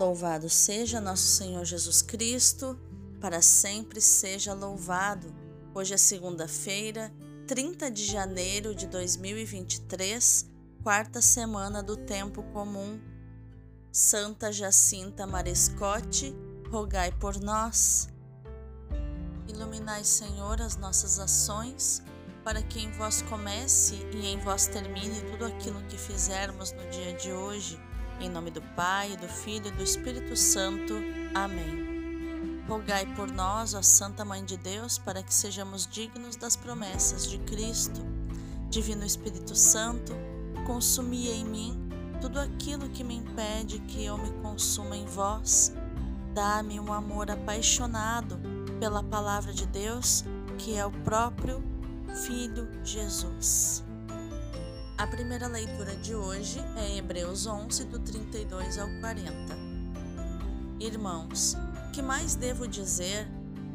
Louvado seja nosso Senhor Jesus Cristo, para sempre seja louvado. Hoje é segunda-feira, 30 de janeiro de 2023, quarta semana do tempo comum. Santa Jacinta Marescote, rogai por nós. Iluminai, Senhor, as nossas ações, para que em vós comece e em vós termine tudo aquilo que fizermos no dia de hoje em nome do Pai, do Filho e do Espírito Santo. Amém. Rogai por nós, ó Santa Mãe de Deus, para que sejamos dignos das promessas de Cristo. Divino Espírito Santo, consumi em mim tudo aquilo que me impede que eu me consuma em vós. Dá-me um amor apaixonado pela palavra de Deus, que é o próprio Filho Jesus. A primeira leitura de hoje é Hebreus 11, do 32 ao 40. Irmãos, que mais devo dizer?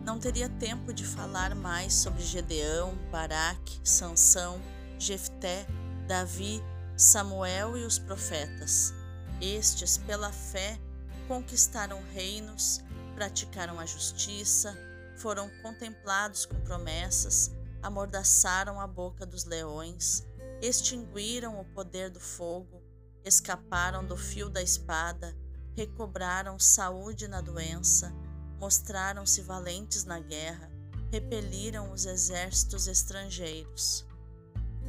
Não teria tempo de falar mais sobre Gedeão, Baraque, Sansão, Jefté, Davi, Samuel e os profetas. Estes, pela fé, conquistaram reinos, praticaram a justiça, foram contemplados com promessas, amordaçaram a boca dos leões, extinguiram o poder do fogo, escaparam do fio da espada, recobraram saúde na doença, mostraram-se valentes na guerra, repeliram os exércitos estrangeiros.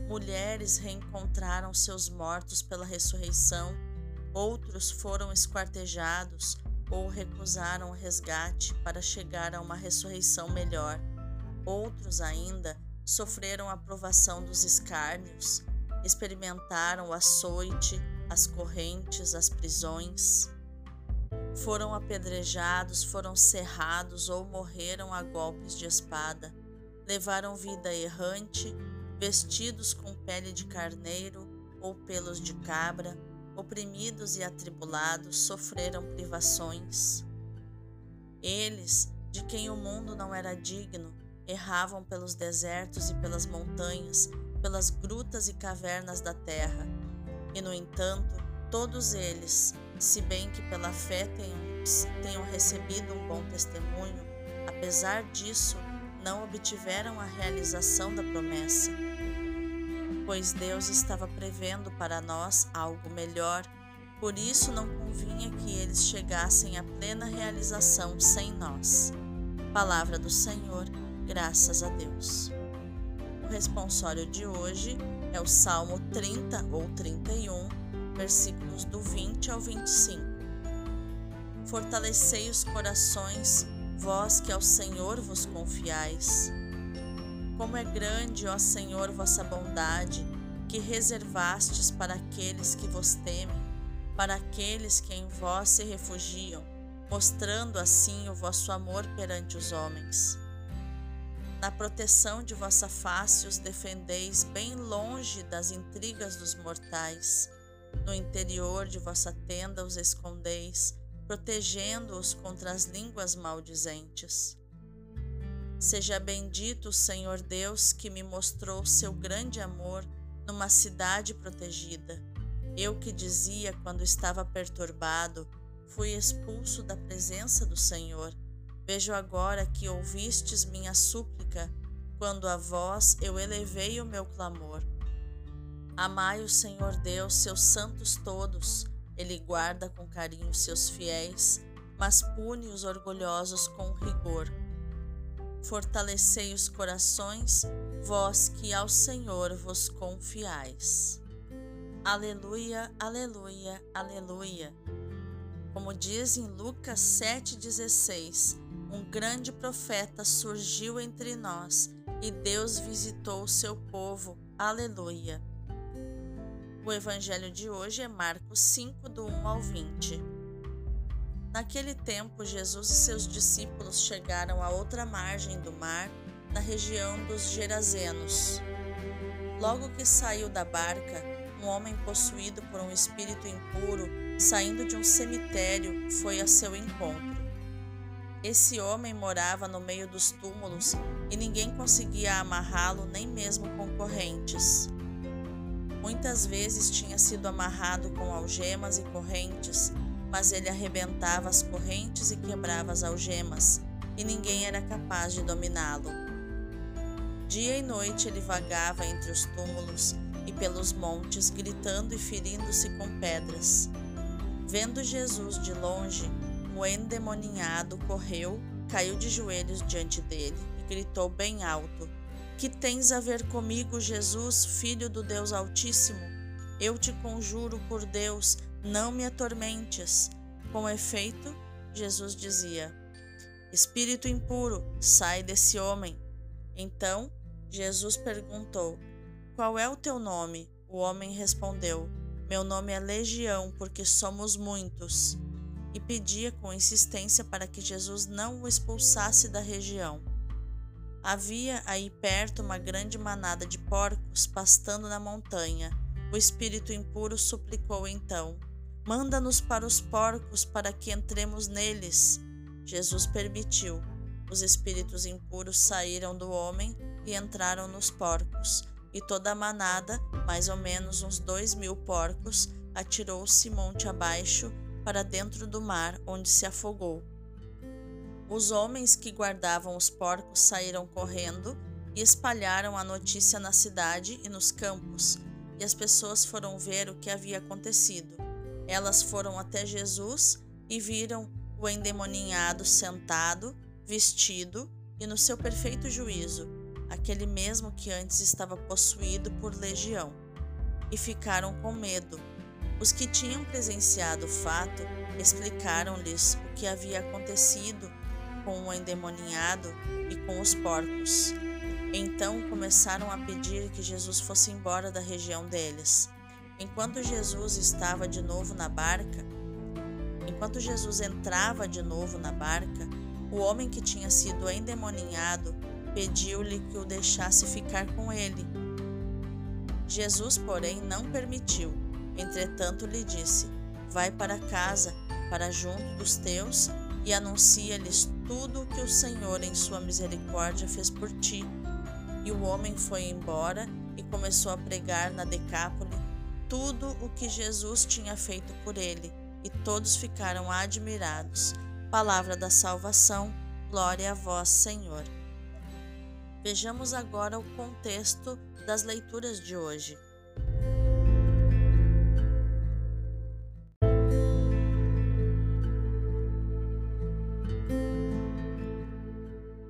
Mulheres reencontraram seus mortos pela ressurreição, outros foram esquartejados ou recusaram o resgate para chegar a uma ressurreição melhor. Outros ainda sofreram a provação dos escárnios, experimentaram o açoite, as correntes, as prisões. Foram apedrejados, foram cerrados ou morreram a golpes de espada. Levaram vida errante, vestidos com pele de carneiro ou pelos de cabra, oprimidos e atribulados, sofreram privações. Eles, de quem o mundo não era digno, erravam pelos desertos e pelas montanhas, pelas grutas e cavernas da terra. E, no entanto, todos eles, se bem que pela fé tenham, tenham recebido um bom testemunho, apesar disso, não obtiveram a realização da promessa. Pois Deus estava prevendo para nós algo melhor, por isso não convinha que eles chegassem à plena realização sem nós. Palavra do Senhor graças a Deus. O responsório de hoje é o Salmo 30 ou 31, versículos do 20 ao 25. Fortalecei os corações, vós que ao Senhor vos confiais. Como é grande, ó Senhor, vossa bondade, que reservastes para aqueles que vos temem, para aqueles que em vós se refugiam, mostrando assim o vosso amor perante os homens. Na proteção de vossa face os defendeis bem longe das intrigas dos mortais. No interior de vossa tenda os escondeis, protegendo-os contra as línguas maldizentes. Seja bendito o Senhor Deus que me mostrou seu grande amor numa cidade protegida. Eu que dizia quando estava perturbado, fui expulso da presença do Senhor Vejo agora que ouvistes minha súplica, quando a vós eu elevei o meu clamor. Amai o Senhor Deus, seus santos todos, ele guarda com carinho seus fiéis, mas pune os orgulhosos com rigor. Fortalecei os corações, vós que ao Senhor vos confiais. Aleluia, aleluia, aleluia. Como diz em Lucas 7,16, um grande profeta surgiu entre nós e Deus visitou o seu povo. Aleluia. O evangelho de hoje é Marcos 5, do 1 ao 20. Naquele tempo, Jesus e seus discípulos chegaram à outra margem do mar, na região dos Gerazenos. Logo que saiu da barca, um homem possuído por um espírito impuro, saindo de um cemitério, foi a seu encontro. Esse homem morava no meio dos túmulos e ninguém conseguia amarrá-lo, nem mesmo com correntes. Muitas vezes tinha sido amarrado com algemas e correntes, mas ele arrebentava as correntes e quebrava as algemas, e ninguém era capaz de dominá-lo. Dia e noite ele vagava entre os túmulos e pelos montes, gritando e ferindo-se com pedras. Vendo Jesus de longe, o endemoninhado correu, caiu de joelhos diante dele e gritou bem alto: Que tens a ver comigo, Jesus, filho do Deus Altíssimo? Eu te conjuro por Deus, não me atormentes. Com efeito, Jesus dizia: Espírito impuro, sai desse homem. Então Jesus perguntou: Qual é o teu nome? O homem respondeu: Meu nome é Legião, porque somos muitos. E pedia com insistência para que Jesus não o expulsasse da região. Havia aí perto uma grande manada de porcos pastando na montanha. O espírito impuro suplicou então: Manda-nos para os porcos para que entremos neles. Jesus permitiu. Os espíritos impuros saíram do homem e entraram nos porcos, e toda a manada, mais ou menos uns dois mil porcos, atirou-se monte abaixo para dentro do mar, onde se afogou. Os homens que guardavam os porcos saíram correndo e espalharam a notícia na cidade e nos campos, e as pessoas foram ver o que havia acontecido. Elas foram até Jesus e viram o endemoninhado sentado, vestido e no seu perfeito juízo, aquele mesmo que antes estava possuído por legião, e ficaram com medo. Os que tinham presenciado o fato explicaram-lhes o que havia acontecido com o endemoninhado e com os porcos. Então começaram a pedir que Jesus fosse embora da região deles. Enquanto Jesus estava de novo na barca, enquanto Jesus entrava de novo na barca, o homem que tinha sido endemoninhado pediu-lhe que o deixasse ficar com ele. Jesus, porém, não permitiu. Entretanto, lhe disse: Vai para casa, para junto dos teus, e anuncia-lhes tudo o que o Senhor, em sua misericórdia, fez por ti. E o homem foi embora e começou a pregar na Decápole tudo o que Jesus tinha feito por ele, e todos ficaram admirados. Palavra da salvação, glória a vós, Senhor. Vejamos agora o contexto das leituras de hoje.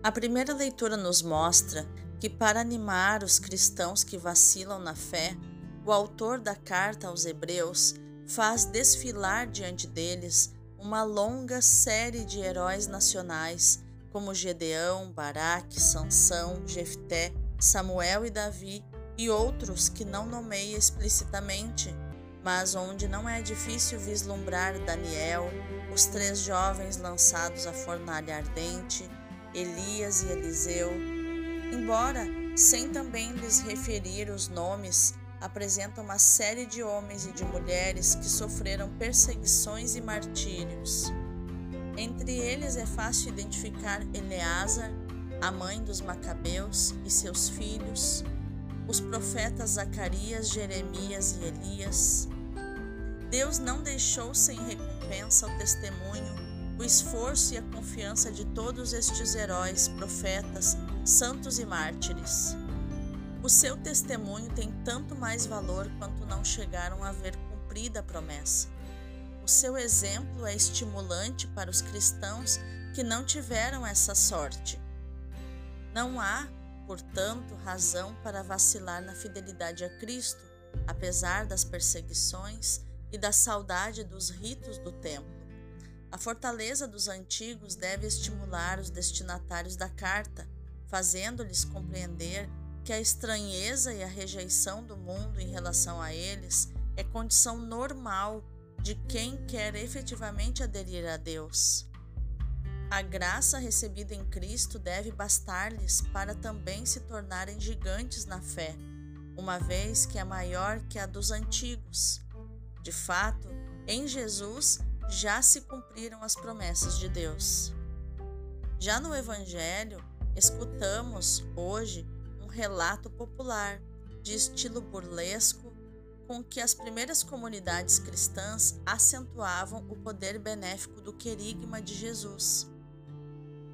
A primeira leitura nos mostra que, para animar os cristãos que vacilam na fé, o autor da carta aos Hebreus faz desfilar diante deles uma longa série de heróis nacionais, como Gedeão, Baraque, Sansão, Jefté, Samuel e Davi, e outros que não nomeia explicitamente, mas onde não é difícil vislumbrar Daniel, os três jovens lançados à fornalha ardente, Elias e Eliseu, embora sem também lhes referir os nomes apresenta uma série de homens e de mulheres que sofreram perseguições e martírios. Entre eles é fácil identificar Eleazar, a mãe dos Macabeus e seus filhos, os profetas Zacarias, Jeremias e Elias. Deus não deixou sem recompensa o testemunho, o esforço e a confiança de todos estes heróis, profetas, santos e mártires. O seu testemunho tem tanto mais valor quanto não chegaram a ver cumprida a promessa. O seu exemplo é estimulante para os cristãos que não tiveram essa sorte. Não há, portanto, razão para vacilar na fidelidade a Cristo, apesar das perseguições e da saudade dos ritos do templo. A fortaleza dos antigos deve estimular os destinatários da carta, fazendo-lhes compreender que a estranheza e a rejeição do mundo em relação a eles é condição normal de quem quer efetivamente aderir a Deus. A graça recebida em Cristo deve bastar-lhes para também se tornarem gigantes na fé, uma vez que é maior que a dos antigos. De fato, em Jesus já se cumpriram as promessas de Deus. Já no Evangelho, escutamos hoje relato popular, de estilo burlesco, com que as primeiras comunidades cristãs acentuavam o poder benéfico do querigma de Jesus.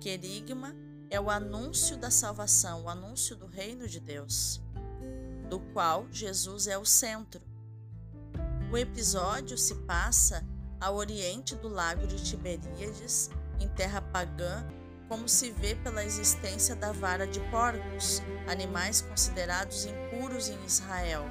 Querigma é o anúncio da salvação, o anúncio do reino de Deus, do qual Jesus é o centro. O episódio se passa ao oriente do lago de Tiberíades, em terra pagã, como se vê pela existência da vara de porcos, animais considerados impuros em Israel.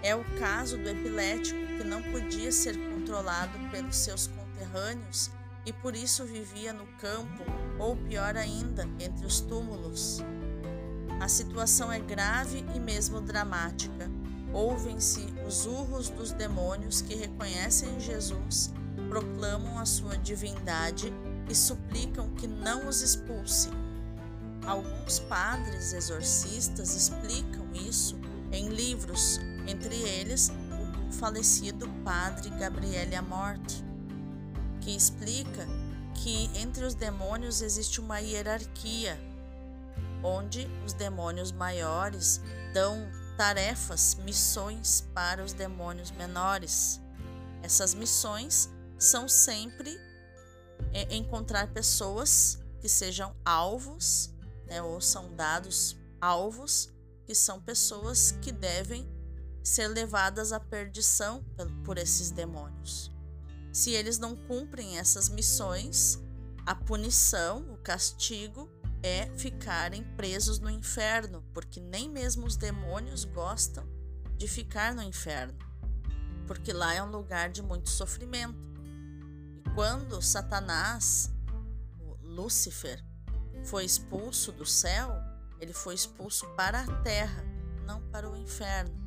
É o caso do epilético que não podia ser controlado pelos seus conterrâneos e por isso vivia no campo, ou pior ainda, entre os túmulos. A situação é grave e mesmo dramática. Ouvem-se os urros dos demônios que reconhecem Jesus, proclamam a sua divindade e suplicam que não os expulse. Alguns padres exorcistas explicam isso em livros, entre eles o falecido padre Gabriele Amorte que explica que entre os demônios existe uma hierarquia, onde os demônios maiores dão tarefas, missões para os demônios menores. Essas missões são sempre é, encontrar pessoas que sejam alvos, né, ou são dados alvos, que são pessoas que devem ser levadas à perdição por esses demônios. Se eles não cumprem essas missões, a punição, o castigo é ficarem presos no inferno, porque nem mesmo os demônios gostam de ficar no inferno, porque lá é um lugar de muito sofrimento. E quando Satanás, Lúcifer, foi expulso do céu, ele foi expulso para a terra, não para o inferno.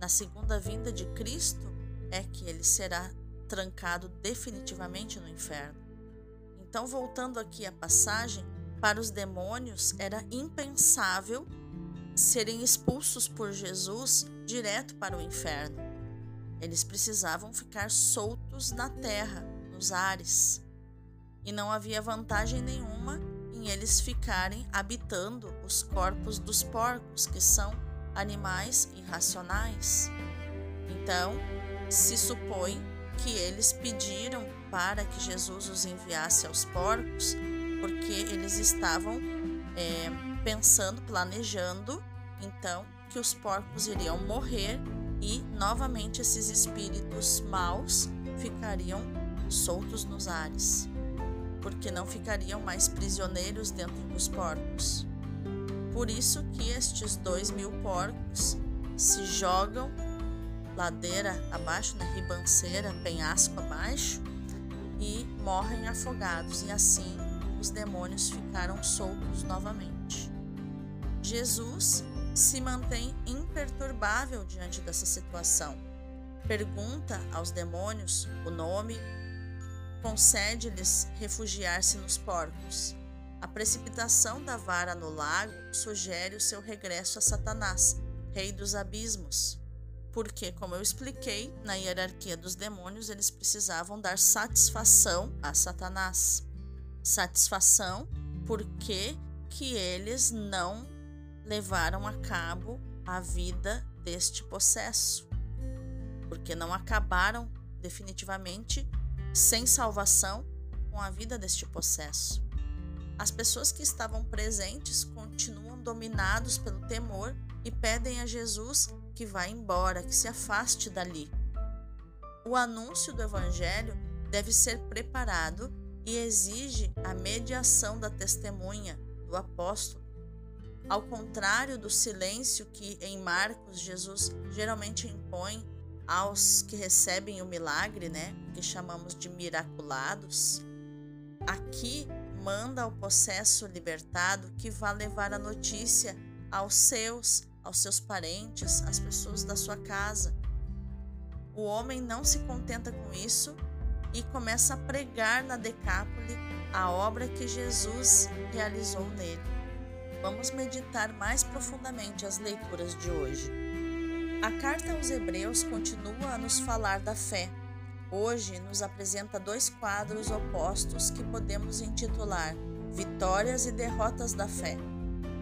Na segunda vinda de Cristo é que ele será trancado definitivamente no inferno. Então, voltando aqui à passagem, para os demônios era impensável serem expulsos por Jesus direto para o inferno. Eles precisavam ficar soltos na terra, nos ares. E não havia vantagem nenhuma em eles ficarem habitando os corpos dos porcos, que são animais irracionais. Então, se supõe que eles pediram para que Jesus os enviasse aos porcos, porque eles estavam é, pensando, planejando, então, que os porcos iriam morrer e novamente esses espíritos maus ficariam soltos nos ares, porque não ficariam mais prisioneiros dentro dos porcos. Por isso que estes dois mil porcos se jogam ladeira abaixo, né, ribanceira, penhasco abaixo, e morrem afogados, e assim os demônios ficaram soltos novamente. Jesus se mantém imperturbável diante dessa situação. Pergunta aos demônios o nome, concede-lhes refugiar-se nos porcos. A precipitação da vara no lago sugere o seu regresso a Satanás, rei dos abismos porque, como eu expliquei, na hierarquia dos demônios, eles precisavam dar satisfação a Satanás. Satisfação porque que eles não levaram a cabo a vida deste possesso. Porque não acabaram definitivamente sem salvação com a vida deste possesso. As pessoas que estavam presentes continuam dominados pelo temor e pedem a Jesus que vá embora, que se afaste dali. O anúncio do Evangelho deve ser preparado e exige a mediação da testemunha, do apóstolo. Ao contrário do silêncio que em Marcos Jesus geralmente impõe aos que recebem o milagre, né, que chamamos de miraculados, aqui manda ao possesso libertado que vá levar a notícia aos seus aos seus parentes, às pessoas da sua casa. O homem não se contenta com isso e começa a pregar na Decápole a obra que Jesus realizou nele. Vamos meditar mais profundamente as leituras de hoje. A carta aos Hebreus continua a nos falar da fé. Hoje nos apresenta dois quadros opostos que podemos intitular Vitórias e Derrotas da Fé.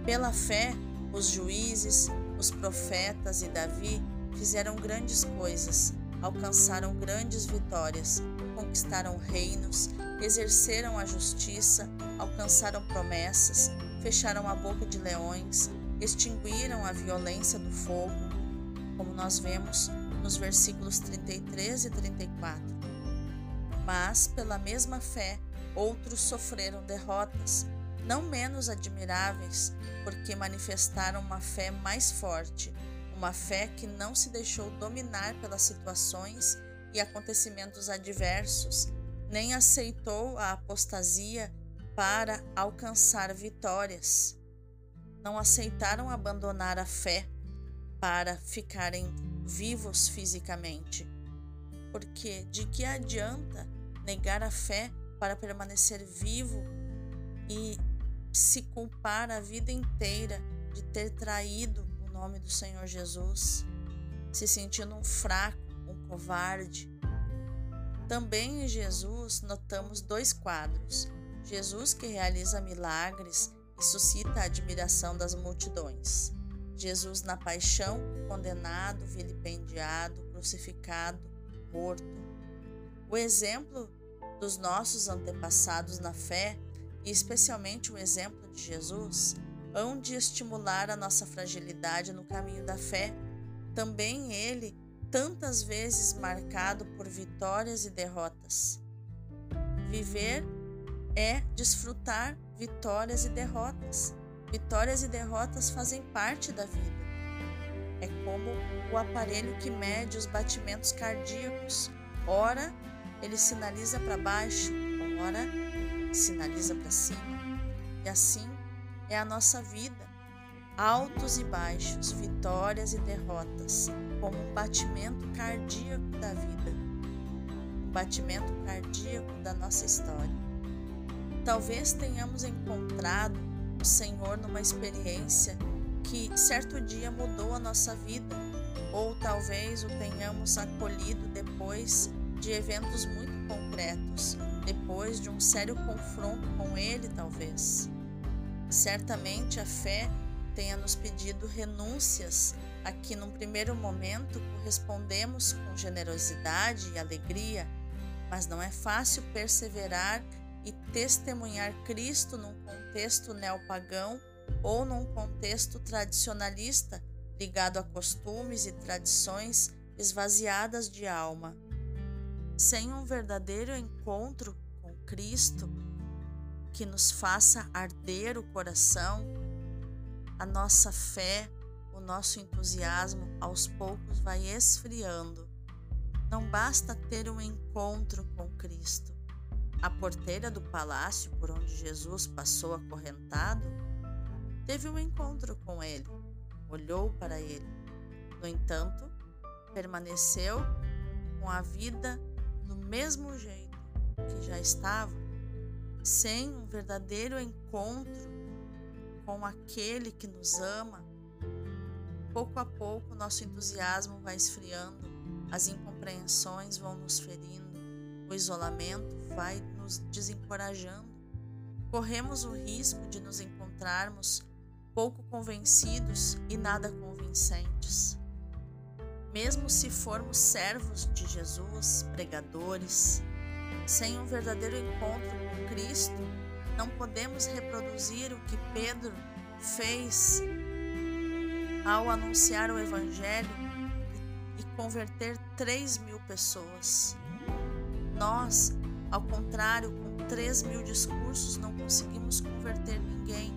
Pela fé, os juízes, os profetas e Davi fizeram grandes coisas, alcançaram grandes vitórias, conquistaram reinos, exerceram a justiça, alcançaram promessas, fecharam a boca de leões, extinguiram a violência do fogo, como nós vemos nos versículos 33 e 34. Mas, pela mesma fé, outros sofreram derrotas, não menos admiráveis, porque manifestaram uma fé mais forte, uma fé que não se deixou dominar pelas situações e acontecimentos adversos, nem aceitou a apostasia para alcançar vitórias. Não aceitaram abandonar a fé para ficarem vivos fisicamente. Porque de que adianta negar a fé para permanecer vivo e se culpar a vida inteira de ter traído o nome do Senhor Jesus, se sentindo um fraco, covarde. Também em Jesus notamos dois quadros: Jesus que realiza milagres e suscita a admiração das multidões. Jesus na paixão, condenado, vilipendiado, crucificado, morto. O exemplo dos nossos antepassados na fé e especialmente o exemplo de Jesus, hão de estimular a nossa fragilidade no caminho da fé. Também ele, tantas vezes marcado por vitórias e derrotas. Viver é desfrutar vitórias e derrotas. Vitórias e derrotas fazem parte da vida. É como o aparelho que mede os batimentos cardíacos. Ora, ele sinaliza para baixo, ora, sinaliza para cima. E assim é a nossa vida. Altos e baixos, vitórias e derrotas, como um batimento cardíaco da vida, um batimento cardíaco da nossa história. Talvez tenhamos encontrado o Senhor numa experiência que certo dia mudou a nossa vida, ou talvez o tenhamos acolhido depois de eventos muito concretos, depois de um sério confronto com Ele, talvez. Certamente a fé tenha nos pedido renúncias a que, num primeiro momento, correspondemos com generosidade e alegria, mas não é fácil perseverar e testemunhar Cristo num contexto neopagão ou num contexto tradicionalista ligado a costumes e tradições esvaziadas de alma. Sem um verdadeiro encontro com Cristo, que nos faça arder o coração, a nossa fé, o nosso entusiasmo aos poucos vai esfriando. Não basta ter um encontro com Cristo. A porteira do palácio por onde Jesus passou acorrentado teve um encontro com ele, olhou para ele. No entanto, permaneceu com a vida do mesmo jeito que já estava, sem um verdadeiro encontro com aquele que nos ama, pouco a pouco nosso entusiasmo vai esfriando, as incompreensões vão nos ferindo, o isolamento vai nos desencorajando. Corremos o risco de nos encontrarmos pouco convencidos e nada convincentes. Mesmo se formos servos de Jesus, pregadores, sem um verdadeiro encontro com Cristo, não podemos reproduzir o que Pedro fez ao anunciar o Evangelho e converter 3 mil pessoas. Nós, ao contrário, com 3 mil discursos não conseguimos converter ninguém,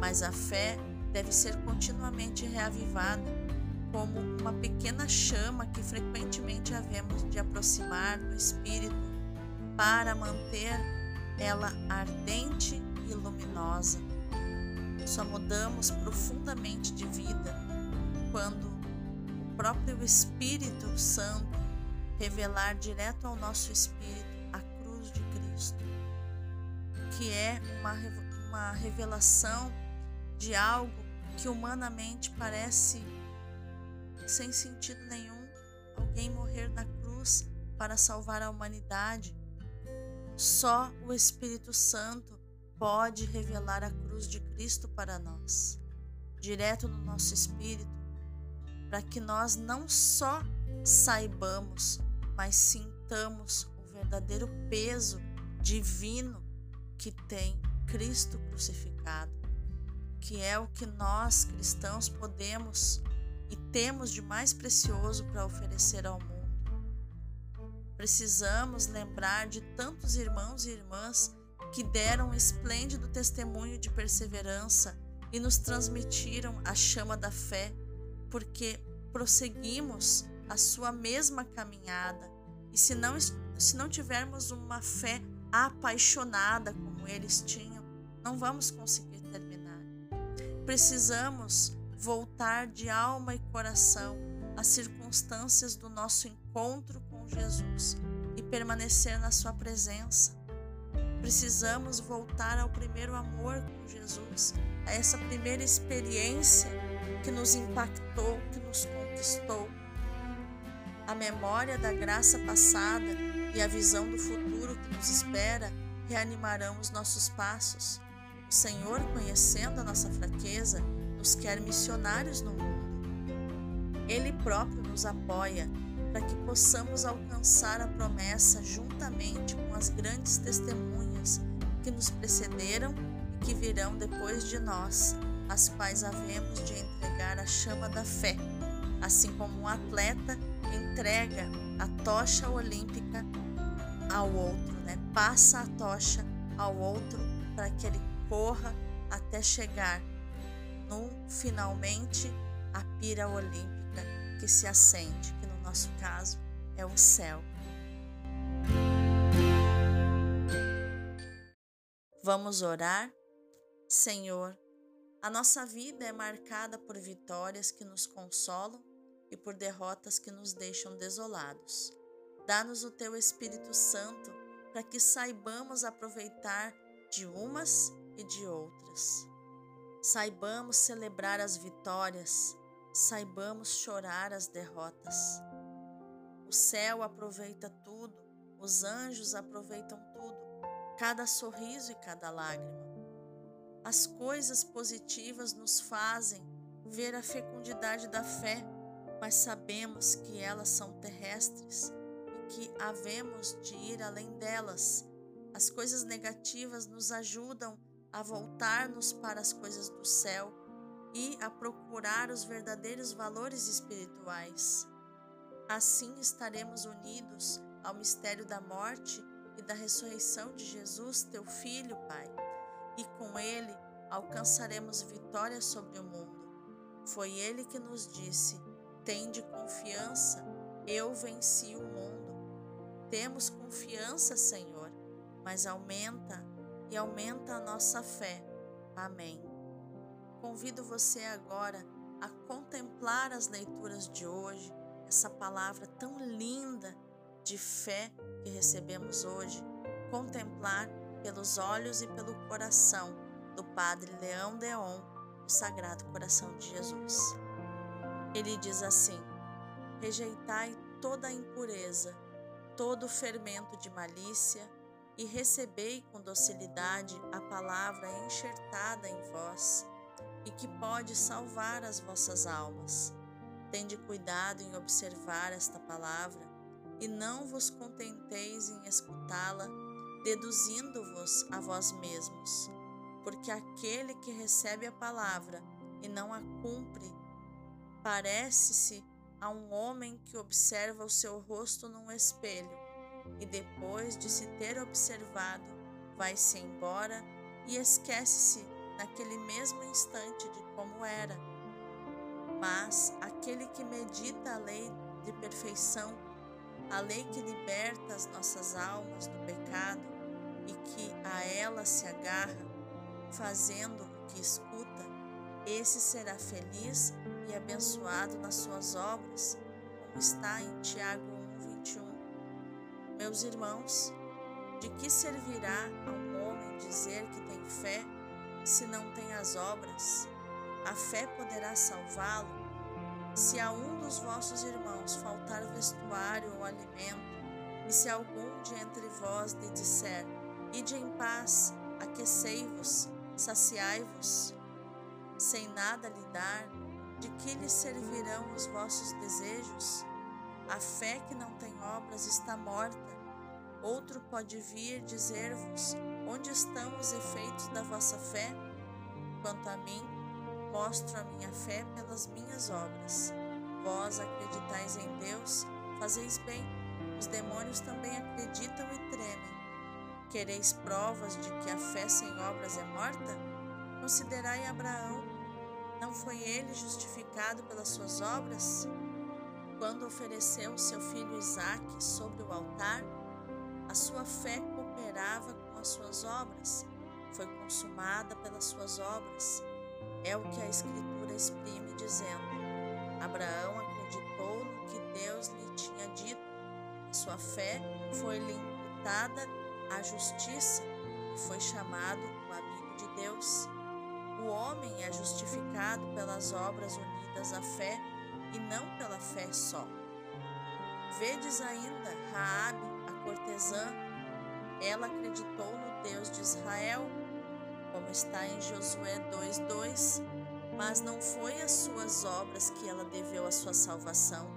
mas a fé deve ser continuamente reavivada como uma pequena chama que frequentemente havemos de aproximar do Espírito para manter ela ardente e luminosa. Só mudamos profundamente de vida quando o próprio Espírito Santo revelar direto ao nosso espírito a cruz de Cristo, que é uma, uma revelação de algo que humanamente parece sem sentido nenhum alguém morrer na cruz para salvar a humanidade. Só o Espírito Santo pode revelar a cruz de Cristo para nós, direto no nosso espírito, para que nós não só saibamos, mas sintamos o verdadeiro peso divino que tem Cristo crucificado, que é o que nós cristãos podemos e temos de mais precioso para oferecer ao mundo. Precisamos lembrar de tantos irmãos e irmãs que deram um esplêndido testemunho de perseverança e nos transmitiram a chama da fé, porque prosseguimos a sua mesma caminhada. E se não, se não tivermos uma fé apaixonada como eles tinham, não vamos conseguir terminar. Precisamos voltar de alma e coração às circunstâncias do nosso encontro com Jesus e permanecer na Sua presença. Precisamos voltar ao primeiro amor com Jesus, a essa primeira experiência que nos impactou, que nos conquistou. A memória da graça passada e a visão do futuro que nos espera reanimarão os nossos passos. O Senhor, conhecendo a nossa fraqueza, nos quer missionários no mundo. Ele próprio nos apoia para que possamos alcançar a promessa juntamente com as grandes testemunhas que nos precederam e que virão depois de nós, as quais havemos de entregar a chama da fé, assim como um atleta entrega a tocha olímpica ao outro, né? Passa a tocha ao outro para que ele corra até chegar no finalmente a pira olímpica que se acende, nosso caso é o céu. Vamos orar? Senhor, a nossa vida é marcada por vitórias que nos consolam e por derrotas que nos deixam desolados. Dá-nos o teu Espírito Santo para que saibamos aproveitar de umas e de outras. Saibamos celebrar as vitórias, saibamos chorar as derrotas. O céu aproveita tudo, os anjos aproveitam tudo, cada sorriso e cada lágrima. As coisas positivas nos fazem ver a fecundidade da fé, mas sabemos que elas são terrestres e que havemos de ir além delas. As coisas negativas nos ajudam a voltar-nos para as coisas do céu e a procurar os verdadeiros valores espirituais. Assim estaremos unidos ao mistério da morte e da ressurreição de Jesus, teu Filho, Pai, e com ele alcançaremos vitória sobre o mundo. Foi ele que nos disse: Tende confiança, eu venci o mundo. Temos confiança, Senhor, mas aumenta e aumenta a nossa fé. Amém. Convido você agora a contemplar as leituras de hoje, essa palavra tão linda de fé que recebemos hoje, contemplar pelos olhos e pelo coração do Padre Leão Deon, o Sagrado Coração de Jesus. Ele diz assim: Rejeitai toda a impureza, todo o fermento de malícia, e recebei com docilidade a palavra enxertada em vós e que pode salvar as vossas almas. Tende cuidado em observar esta palavra e não vos contenteis em escutá-la, deduzindo-vos a vós mesmos, porque aquele que recebe a palavra e não a cumpre parece-se a um homem que observa o seu rosto num espelho e depois de se ter observado, vai-se embora e esquece-se naquele mesmo instante de como era. Mas aquele que medita a lei de perfeição, a lei que liberta as nossas almas do pecado e que a ela se agarra, fazendo o que escuta, esse será feliz e abençoado nas suas obras, como está em Tiago 1, 21. Meus irmãos, de que servirá a um homem dizer que tem fé se não tem as obras? A fé poderá salvá-lo? Se a um dos vossos irmãos faltar vestuário ou alimento, e se algum de entre vós lhe disser: Ide em paz, aquecei-vos, saciai-vos, sem nada lhe dar, De que lhe servirão os vossos desejos? A fé que não tem obras está morta. Outro pode vir dizer-vos: Onde estão os efeitos da vossa fé? Quanto a mim, mostro a minha fé pelas minhas obras. Vós acreditais em Deus, fazeis bem. Os demônios também acreditam e tremem. Quereis provas de que a fé sem obras é morta? Considerai Abraão. Não foi ele justificado pelas suas obras? Quando ofereceu seu filho Isaque sobre o altar, a sua fé cooperava com as suas obras, foi consumada pelas suas obras. É o que a Escritura exprime, dizendo: Abraão acreditou no que Deus lhe tinha dito, sua fé foi-lhe imputada à justiça e foi chamado o amigo de Deus. O homem é justificado pelas obras unidas à fé e não pela fé só. Vedes ainda Raabe, a cortesã, ela acreditou no Deus de Israel, como está em Josué 2:2, mas não foi às suas obras que ela deveu a sua salvação,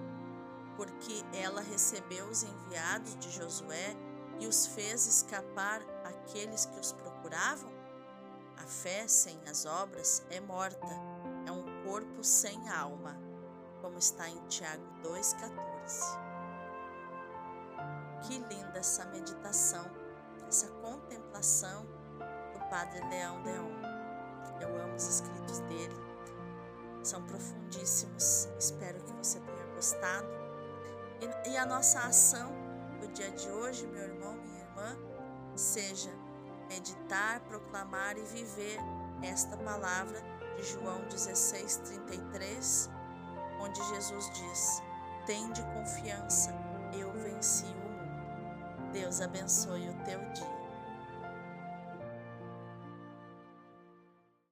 porque ela recebeu os enviados de Josué e os fez escapar aqueles que os procuravam? A fé sem as obras é morta, é um corpo sem alma, como está em Tiago 2,14. Que linda essa meditação, essa contemplação Padre Leão Deon. Eu amo os escritos dele, são profundíssimos. Espero que você tenha gostado. E, e a nossa ação do dia de hoje, meu irmão, minha irmã, seja meditar, proclamar e viver esta palavra de João 16:33, onde Jesus diz: Tende confiança, eu venci o mundo. Deus abençoe o teu dia.